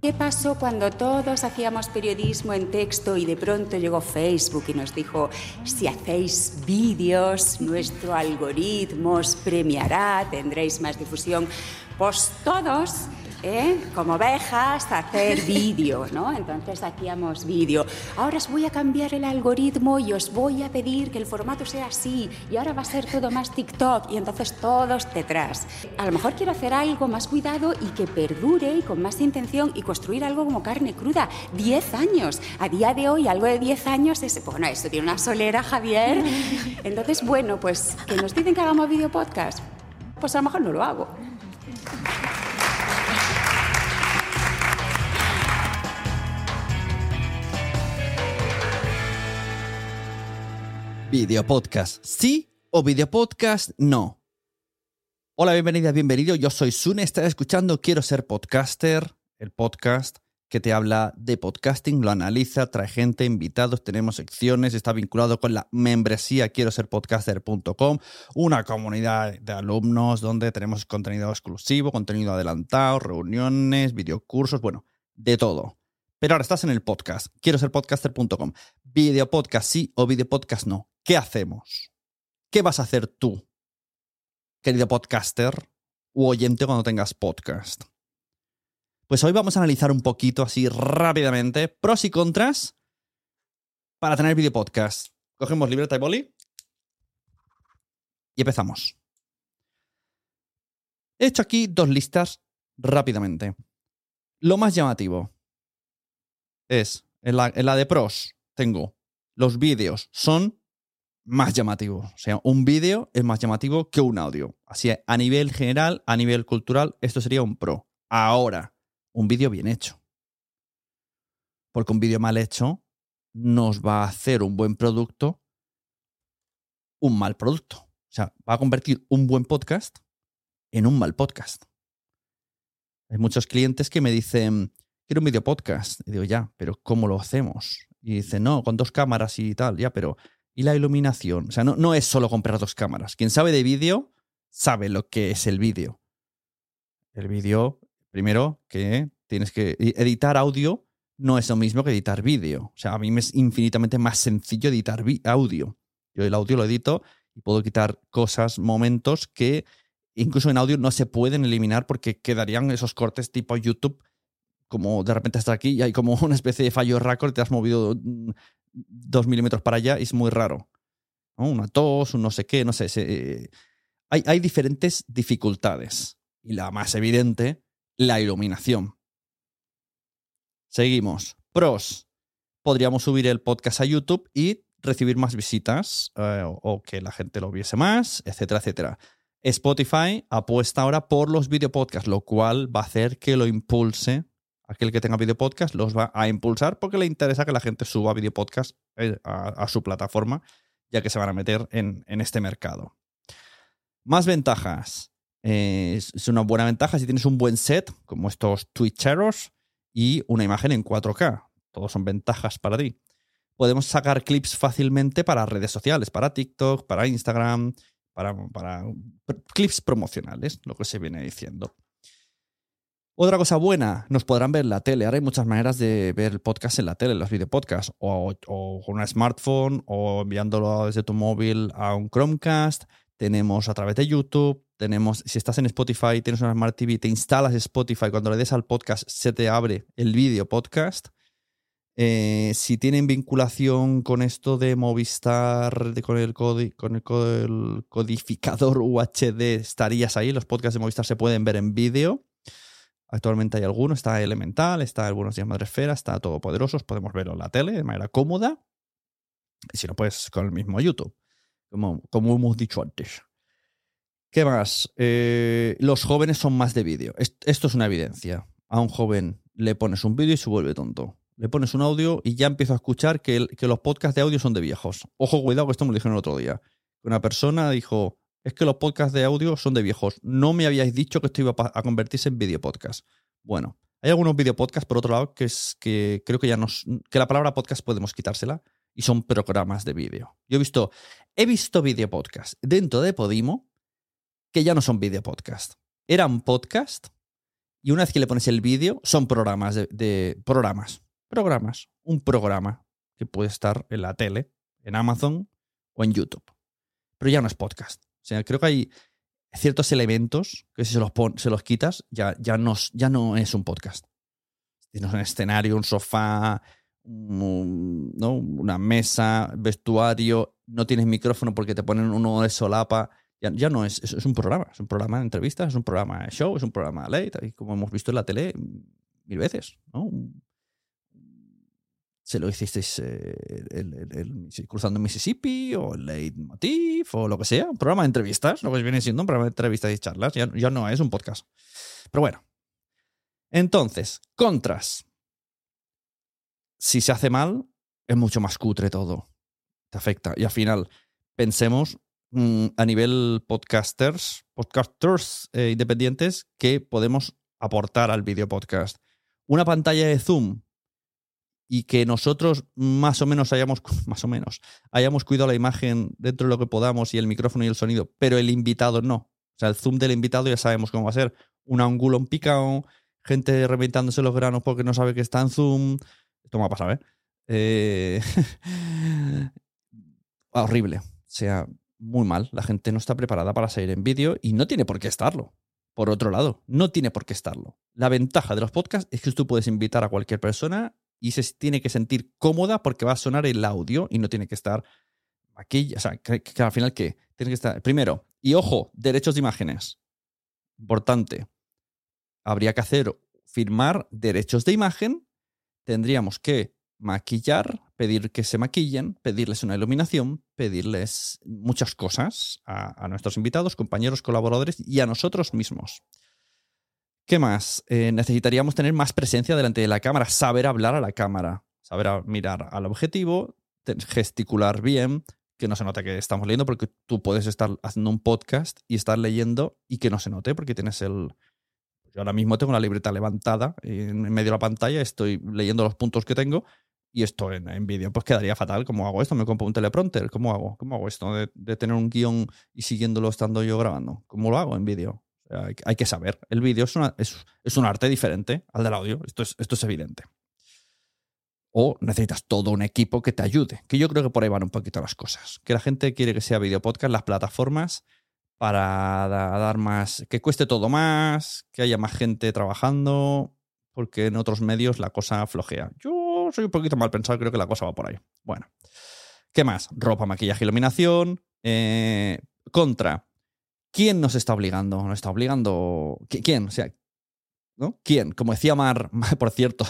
¿Qué pasó cuando todos hacíamos periodismo en texto y de pronto llegó Facebook y nos dijo, si hacéis vídeos, nuestro algoritmo os premiará, tendréis más difusión? Pues todos, ¿eh? como ovejas, hacer vídeo, ¿no? Entonces hacíamos vídeo. Ahora os voy a cambiar el algoritmo y os voy a pedir que el formato sea así y ahora va a ser todo más TikTok y entonces todos detrás. A lo mejor quiero hacer algo más cuidado y que perdure y con más intención y construir algo como carne cruda. 10 años. A día de hoy algo de 10 años es, bueno, esto tiene una solera, Javier. Entonces, bueno, pues que nos dicen que hagamos video podcast. Pues a lo mejor no lo hago. Video podcast, ¿sí o video podcast no? Hola, bienvenida, bienvenido. Yo soy Sune, estás escuchando Quiero ser podcaster, el podcast que te habla de podcasting, lo analiza, trae gente, invitados, tenemos secciones, está vinculado con la membresía quiero ser podcaster.com, una comunidad de alumnos donde tenemos contenido exclusivo, contenido adelantado, reuniones, videocursos, bueno, de todo. Pero ahora estás en el podcast, quiero ser podcaster.com. Video podcast sí o video podcast no. ¿Qué hacemos? ¿Qué vas a hacer tú, querido podcaster u oyente cuando tengas podcast? Pues hoy vamos a analizar un poquito así rápidamente pros y contras para tener video podcast. Cogemos libreta y boli y empezamos. He hecho aquí dos listas rápidamente. Lo más llamativo es, en la, en la de pros, tengo los vídeos son más llamativos. O sea, un vídeo es más llamativo que un audio. Así, a nivel general, a nivel cultural, esto sería un pro. Ahora, un vídeo bien hecho. Porque un vídeo mal hecho nos va a hacer un buen producto un mal producto. O sea, va a convertir un buen podcast en un mal podcast. Hay muchos clientes que me dicen, quiero un video podcast. Y digo, ya, pero ¿cómo lo hacemos? Y dicen, no, con dos cámaras y tal, ya, pero ¿y la iluminación? O sea, no, no es solo comprar dos cámaras. Quien sabe de vídeo sabe lo que es el vídeo. El vídeo, primero, que tienes que editar audio no es lo mismo que editar vídeo. O sea, a mí me es infinitamente más sencillo editar audio. Yo el audio lo edito y puedo quitar cosas, momentos que incluso en audio no se pueden eliminar porque quedarían esos cortes tipo YouTube, como de repente estás aquí y hay como una especie de fallo record, te has movido mm, dos milímetros para allá es muy raro. Una tos, un no sé qué, no sé. Eh, hay, hay diferentes dificultades. Y la más evidente, la iluminación. Seguimos. Pros. Podríamos subir el podcast a YouTube y recibir más visitas eh, o, que la gente lo viese más, etcétera, etcétera. Spotify apuesta ahora por los videopodcasts, lo cual va a hacer que lo impulse. Aquel que tenga videopodcast los va a impulsar porque le interesa que la gente suba videopodcast eh, a, a su plataforma, ya que se van a meter en, este mercado. Más ventajas. Eh, es una buena ventaja si tienes un buen set, como estos Twitcheros, y una imagen en 4K. Todos son ventajas para ti. Podemos sacar clips fácilmente para redes sociales, para TikTok, para Instagram, para, para clips promocionales, lo que se viene diciendo. Otra cosa buena, nos podrán ver en la tele. Ahora hay muchas maneras de ver el podcast en la tele, los videopodcasts, o, o con una smartphone, o enviándolo desde tu móvil a un Chromecast. Tenemos a través de YouTube, tenemos, si estás en Spotify, tienes una Smart TV, te instalas Spotify, cuando le des al podcast se te abre el vídeo podcast. Eh, si tienen vinculación con esto de Movistar, con, el, el, codificador UHD, estarías ahí. Los podcasts de Movistar se pueden ver en vídeo. Actualmente hay algunos, está Elemental, está Algunos Días Madresfera, está Todopoderosos, podemos verlo en la tele de manera cómoda. Y si no, pues con el mismo YouTube, como, como hemos dicho antes. ¿Qué más? Eh, los jóvenes son más de vídeo. Esto es una evidencia. A un joven le pones un vídeo y se vuelve tonto. Le pones un audio y ya empiezo a escuchar que, los podcasts de audio son de viejos. Ojo, cuidado, que esto me lo dijeron el otro día. Una persona dijo, es que los podcasts de audio son de viejos. No me habíais dicho que esto iba a convertirse en video podcast. Bueno, hay algunos video podcasts, por otro lado, que es que creo que ya nos. que la palabra podcast podemos quitársela y son programas de vídeo. Yo he visto, he visto video podcast dentro de Podimo que ya no son video podcast. Eran podcast y una vez que le pones el vídeo, son programas de, programas. Programas. Un programa que puede estar en la tele, en Amazon o en YouTube. Pero ya no es podcast. O sea, creo que hay ciertos elementos que si se los, se los quitas, ya, ya, no, ya no es un podcast. Tienes un escenario, un sofá, ¿no? una mesa, vestuario, no tienes micrófono porque te ponen uno de solapa ya, no es, es, un programa, es un programa de entrevistas, es un programa de show, es un programa de late, como hemos visto en la tele mil veces, ¿no? Se lo hicisteis eh, el, cruzando Mississippi o Leitmotiv o lo que sea, un programa de entrevistas, lo que viene siendo un programa de entrevistas y charlas, ya, ya no es un podcast. Pero bueno. Entonces, contras. Si se hace mal, es mucho más cutre todo. Te afecta. Y al final, pensemos Mm, a nivel podcasters, podcasters eh, independientes que podemos aportar al video podcast. Una pantalla de Zoom y que nosotros más o menos hayamos, más o menos, hayamos cuidado la imagen dentro de lo que podamos y el micrófono y el sonido, pero el invitado no. O sea, el zoom del invitado ya sabemos cómo va a ser. Un ángulo en gente reventándose los granos porque no sabe que está en zoom. Esto me ha pasado, ¿eh? eh horrible. O sea, muy mal. La gente no está preparada para salir en vídeo y no tiene por qué estarlo. Por otro lado, no tiene por qué estarlo. La ventaja de los podcasts es que tú puedes invitar a cualquier persona y se tiene que sentir cómoda porque va a sonar el audio y no tiene que estar aquí. O sea, que, al final, ¿qué? Tiene que estar. Primero, y ojo, derechos de imágenes. Importante. Habría que hacer firmar derechos de imagen. Tendríamos que maquillar, pedir que se maquillen, pedirles una iluminación, pedirles muchas cosas a, nuestros invitados, compañeros, colaboradores y a nosotros mismos. ¿Qué más? Eh, necesitaríamos tener más presencia delante de la cámara, saber hablar a la cámara. saber mirar al objetivo, gesticular bien, que no se note que estamos leyendo, porque tú puedes estar haciendo un podcast y estar leyendo y que no se note, porque tienes el... Yo ahora mismo tengo la libreta levantada en medio de la pantalla, estoy leyendo los puntos que tengo y esto en, vídeo, pues quedaría fatal. ¿Cómo hago esto? Me compro un teleprompter. ¿Cómo hago? ¿Cómo hago esto de, tener un guion y siguiéndolo estando yo grabando? ¿Cómo lo hago en vídeo? Hay, que saber. El vídeo es, un arte diferente al del audio. Esto es, esto es evidente. O necesitas todo un equipo que te ayude. Que yo creo que por ahí van un poquito las cosas. Que la gente quiere que sea video podcast, las plataformas, para dar más. que cueste todo más, que haya más gente trabajando, porque en otros medios la cosa flojea. Yo soy un poquito mal pensado, creo que la cosa va por ahí. Bueno. ¿Qué más? Ropa, maquillaje, iluminación. Eh, contra. ¿Quién nos está obligando? ¿Nos está obligando? ¿Quién? O sea, ¿no? ¿Quién? Como decía Mar, por cierto,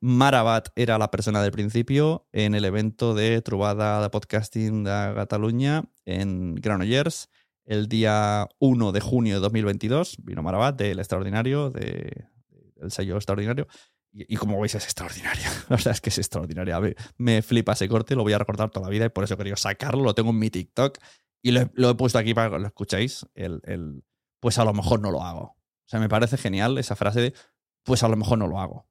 Marabat era la persona del principio en el evento de Trubada de Podcasting de Cataluña en Granollers el día 1 de junio de 2022. Vino Marabat del Extraordinario, de, del sello Extraordinario. Y, como veis es extraordinario. La verdad es que es extraordinario. Me flipa ese corte, lo voy a recordar toda la vida y por eso quería sacarlo. Lo tengo en mi TikTok y lo he, puesto aquí para que lo escuchéis. El, pues a lo mejor no lo hago. O sea, me parece genial esa frase de pues a lo mejor no lo hago.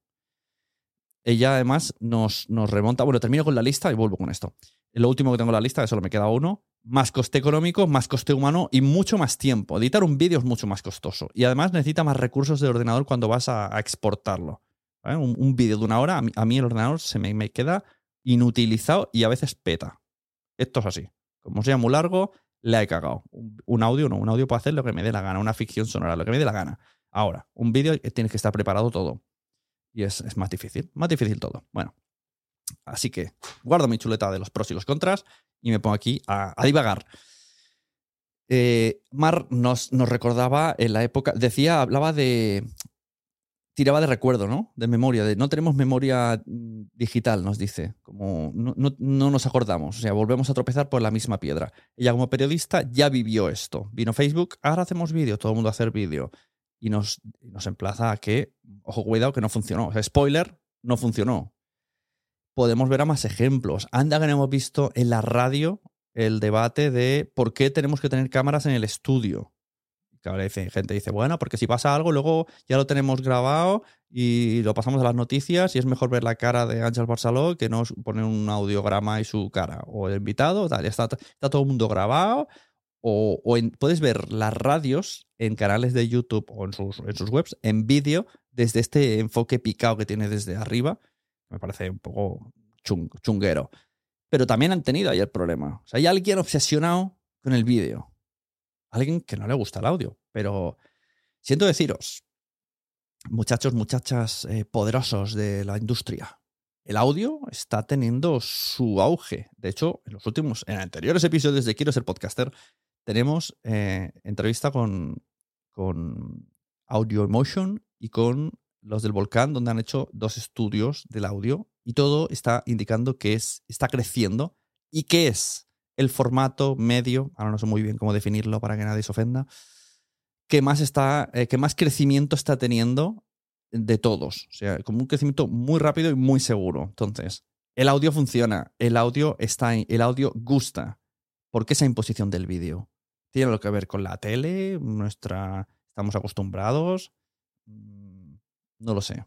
Ella además nos, nos remonta. Bueno, termino con la lista y vuelvo con esto. Lo último que tengo en la lista, solo me queda uno, más coste económico, más coste humano y mucho más tiempo. Editar un vídeo es mucho más costoso. Y además necesita más recursos de ordenador cuando vas a, exportarlo. Un, vídeo de una hora, a mí, el ordenador se me, me, queda inutilizado y a veces peta. Esto es así. Como sea muy largo, le he cagado. Un, audio no, un audio puede hacer lo que me dé la gana, una ficción sonora, lo que me dé la gana. Ahora, un vídeo eh, tiene que estar preparado todo. Y es, más difícil, más difícil todo. Bueno, así que guardo mi chuleta de los pros y los contras y me pongo aquí a, divagar. Eh, Mar nos recordaba en la época, decía, hablaba de, tiraba de recuerdo, ¿no? De memoria, de no tenemos memoria mm, digital, nos dice, como no, nos acordamos, o sea, volvemos a tropezar por la misma piedra. Ella como periodista ya vivió esto. Vino Facebook, ahora hacemos vídeo, todo el mundo a hacer vídeo. Y nos, nos emplaza a que, ojo, cuidado, que no funcionó. O sea, spoiler, no funcionó. Podemos ver a más ejemplos. Anda que hemos visto en la radio el debate de por qué tenemos que tener cámaras en el estudio ahora dice, gente dice, bueno, porque si pasa algo, luego ya lo tenemos grabado y lo pasamos a las noticias y es mejor ver la cara de Ángel Barceló que no poner un audiograma y su cara. O el invitado, tal, ya está, está todo el mundo grabado. O, puedes ver las radios en canales de YouTube o en sus, en webs en vídeo desde este enfoque picado que tiene desde arriba. Me parece un poco chunguero. Pero también han tenido ahí el problema. Hay alguien obsesionado con el vídeo alguien que no le gusta el audio. Pero siento deciros, muchachos, muchachas eh, poderosos de la industria, el audio está teniendo su auge. De hecho, en los últimos, en anteriores episodios de Quiero ser podcaster, tenemos eh, entrevista con, con Audio Emotion y con los del Volcán, donde han hecho dos estudios del audio y todo está indicando que es, está creciendo y que es el formato medio, ahora no sé muy bien cómo definirlo para que nadie se ofenda, que más, está, eh, que más crecimiento está teniendo de todos. O sea, como un crecimiento muy rápido y muy seguro. Entonces, el audio funciona, el audio está el audio gusta. ¿Por qué esa imposición del vídeo? ¿Tiene algo que ver con la tele? Nuestra. ¿Estamos acostumbrados? Mm, no lo sé.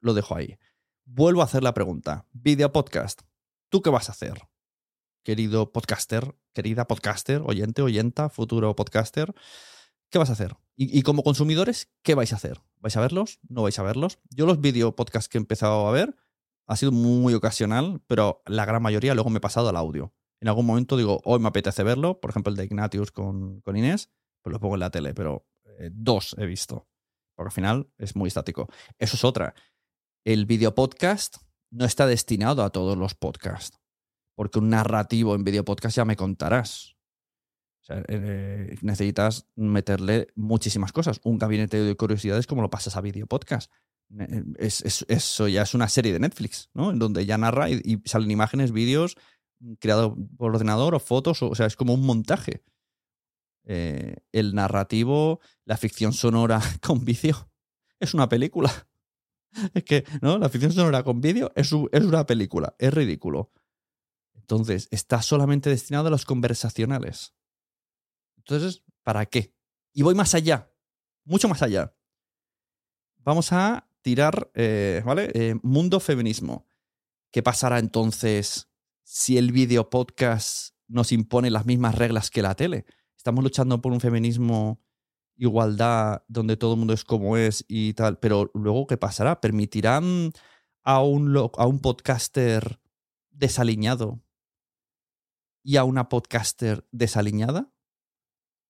Lo dejo ahí. Vuelvo a hacer la pregunta. Video podcast. ¿Tú qué vas a hacer? Querido podcaster, querida podcaster, oyente, oyenta, futuro podcaster, ¿qué vas a hacer? Y, como consumidores, ¿qué vais a hacer? ¿Vais a verlos? ¿No vais a verlos? Yo los video podcasts que he empezado a ver ha sido muy ocasional, pero la gran mayoría luego me he pasado al audio. En algún momento digo, hoy me apetece verlo, por ejemplo el de Ignatius con, con Inés, pues lo pongo en la tele, pero eh, dos he visto, porque al final es muy estático. Eso es otra. El video podcast no está destinado a todos los podcasts porque un narrativo en video podcast ya me contarás. Eh, necesitas meterle muchísimas cosas. Un gabinete de curiosidades como lo pasas a video podcast. Eh, eso ya es una serie de Netflix, ¿no? En donde ya narra y, salen imágenes, vídeos creados por ordenador o fotos, o, sea, es como un montaje. Eh, el narrativo, la ficción sonora con vicio, es una película. es que, ¿no? La ficción sonora con vídeo es, es una película, es ridículo. Entonces, está solamente destinado a los conversacionales. Entonces, ¿para qué? Y voy más allá, mucho más allá. Vamos a tirar, eh, ¿vale? Eh, mundo feminismo. ¿Qué pasará entonces si el video podcast nos impone las mismas reglas que la tele? Estamos luchando por un feminismo igualdad donde todo el mundo es como es y tal, pero luego ¿qué pasará? ¿Permitirán a un, a un podcaster desaliñado y a una podcaster desaliñada?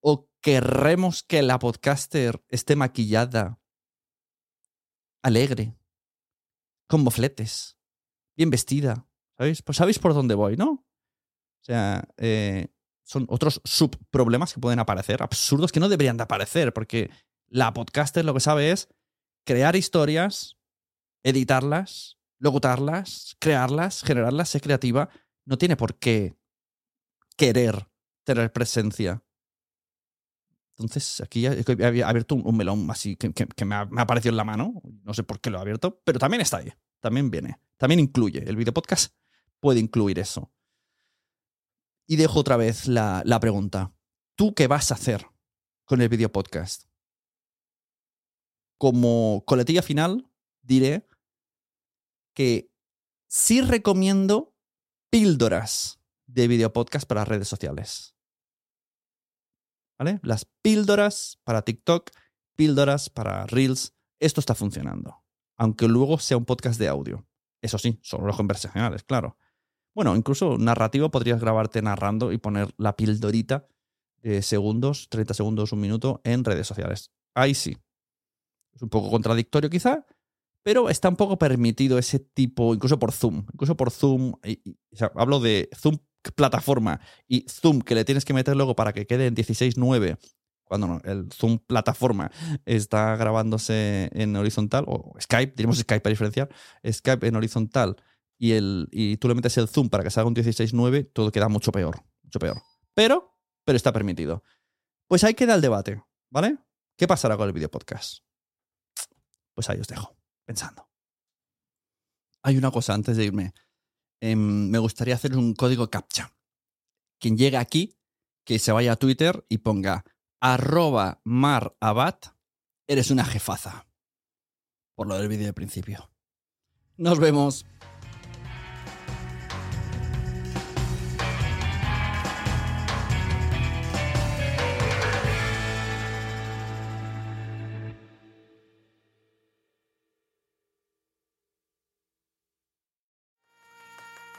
¿O querremos que la podcaster esté maquillada, alegre, con bofletes, bien vestida? ¿Sabéis? Pues sabéis por dónde voy, ¿no? O sea, eh, son otros subproblemas que pueden aparecer, absurdos que no deberían de aparecer, porque la podcaster lo que sabe es crear historias, editarlas, locutarlas, crearlas, generarlas, ser creativa. No tiene por qué querer tener presencia. Entonces, aquí he abierto un, melón así que, me, ha, me, ha, aparecido en la mano. No sé por qué lo he abierto, pero también está ahí. También viene. También incluye. El video podcast puede incluir eso. Y dejo otra vez la, la pregunta. ¿Tú qué vas a hacer con el video podcast? Como coletilla final, diré que sí recomiendo píldoras de video podcast para redes sociales. ¿Vale? Las píldoras para TikTok, píldoras para Reels, esto está funcionando. Aunque luego sea un podcast de audio. Eso sí, son los conversacionales, claro. Bueno, incluso narrativo podrías grabarte narrando y poner la píldorita de segundos, 30 segundos, un minuto en redes sociales. Ahí sí. Es un poco contradictorio quizá, pero está un poco permitido ese tipo, incluso por Zoom. Incluso por Zoom, hablo de Zoom plataforma y Zoom que le tienes que meter luego para que quede en 16.9, cuando no, el Zoom plataforma está grabándose en horizontal, o Skype, diremos Skype para diferenciar, Skype en horizontal y, el, y tú le metes el Zoom para que salga un 16.9, todo queda mucho peor, mucho peor. Pero, pero está permitido. Pues ahí queda el debate, ¿vale? ¿Qué pasará con el video podcast? Pues ahí os dejo, pensando. Hay una cosa antes de irme. Em, me gustaría hacer un código captcha. Quien llegue aquí, que se vaya a Twitter y ponga arroba marabat, eres una jefaza. Por lo del vídeo de principio. Nos vemos.